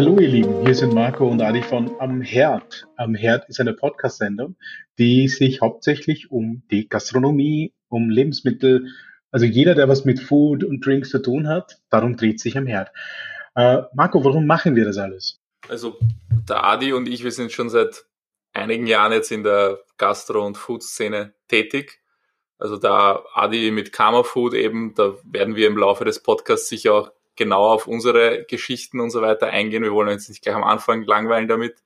Wir sind Marco und Adi von Am Herd. Am Herd ist eine Podcast-Sendung, die sich hauptsächlich um die Gastronomie, um Lebensmittel, also jeder, der was mit Food und Drinks zu tun hat, darum dreht sich am Herd. Äh, Marco, warum machen wir das alles? Also der Adi und ich, wir sind schon seit einigen Jahren jetzt in der Gastro- und Food-Szene tätig. Also da Adi mit Karma Food eben, da werden wir im Laufe des Podcasts sicher auch genau auf unsere Geschichten und so weiter eingehen. Wir wollen uns nicht gleich am Anfang langweilen damit.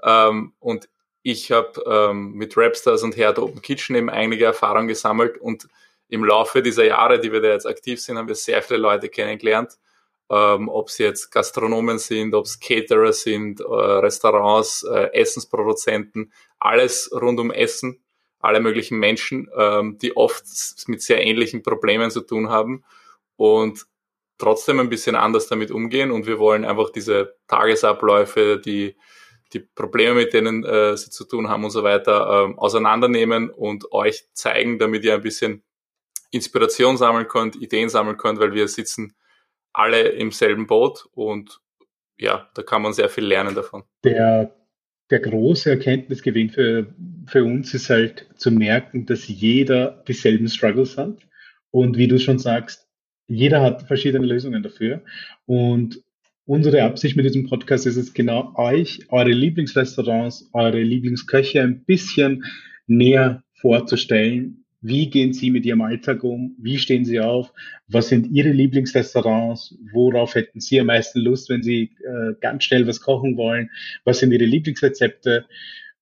Ähm, und ich habe ähm, mit Rapstars und Herd Open Kitchen eben einige Erfahrungen gesammelt und im Laufe dieser Jahre, die wir da jetzt aktiv sind, haben wir sehr viele Leute kennengelernt. Ähm, ob sie jetzt Gastronomen sind, ob es Caterer sind, äh, Restaurants, äh, Essensproduzenten, alles rund um Essen, alle möglichen Menschen, ähm, die oft mit sehr ähnlichen Problemen zu tun haben. Und trotzdem ein bisschen anders damit umgehen und wir wollen einfach diese Tagesabläufe, die, die Probleme, mit denen äh, sie zu tun haben und so weiter, ähm, auseinandernehmen und euch zeigen, damit ihr ein bisschen Inspiration sammeln könnt, Ideen sammeln könnt, weil wir sitzen alle im selben Boot und ja, da kann man sehr viel lernen davon. Der, der große Erkenntnisgewinn für, für uns ist halt zu merken, dass jeder dieselben Struggles hat. Und wie du schon sagst, jeder hat verschiedene Lösungen dafür. Und unsere Absicht mit diesem Podcast ist es genau euch, eure Lieblingsrestaurants, eure Lieblingsköche ein bisschen näher vorzustellen. Wie gehen Sie mit Ihrem Alltag um? Wie stehen Sie auf? Was sind Ihre Lieblingsrestaurants? Worauf hätten Sie am meisten Lust, wenn Sie äh, ganz schnell was kochen wollen? Was sind Ihre Lieblingsrezepte?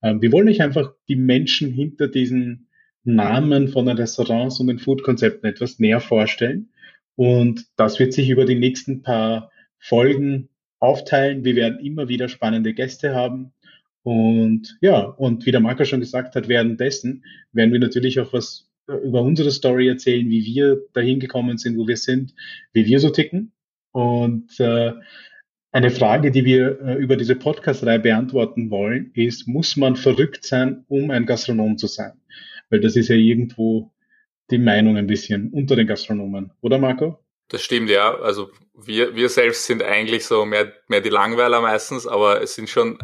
Ähm, wir wollen euch einfach die Menschen hinter diesen Namen von den Restaurants und den Foodkonzepten etwas näher vorstellen und das wird sich über die nächsten paar Folgen aufteilen. Wir werden immer wieder spannende Gäste haben. Und ja, und wie der Marco schon gesagt hat, währenddessen werden wir natürlich auch was äh, über unsere Story erzählen, wie wir dahin gekommen sind, wo wir sind, wie wir so ticken. Und äh, eine Frage, die wir äh, über diese Podcast-Reihe beantworten wollen, ist, muss man verrückt sein, um ein Gastronom zu sein? Weil das ist ja irgendwo die Meinung ein bisschen unter den Gastronomen, oder Marco? Das stimmt, ja. Also wir, wir selbst sind eigentlich so mehr, mehr die Langweiler meistens, aber es sind schon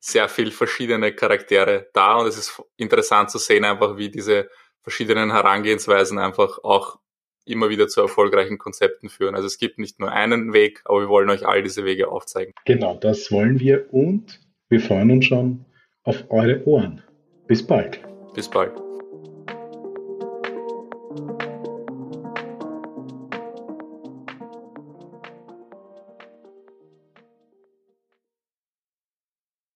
sehr viel verschiedene Charaktere da und es ist interessant zu sehen einfach, wie diese verschiedenen Herangehensweisen einfach auch immer wieder zu erfolgreichen Konzepten führen. Also es gibt nicht nur einen Weg, aber wir wollen euch all diese Wege aufzeigen. Genau, das wollen wir und wir freuen uns schon auf eure Ohren. Bis bald. Bis bald.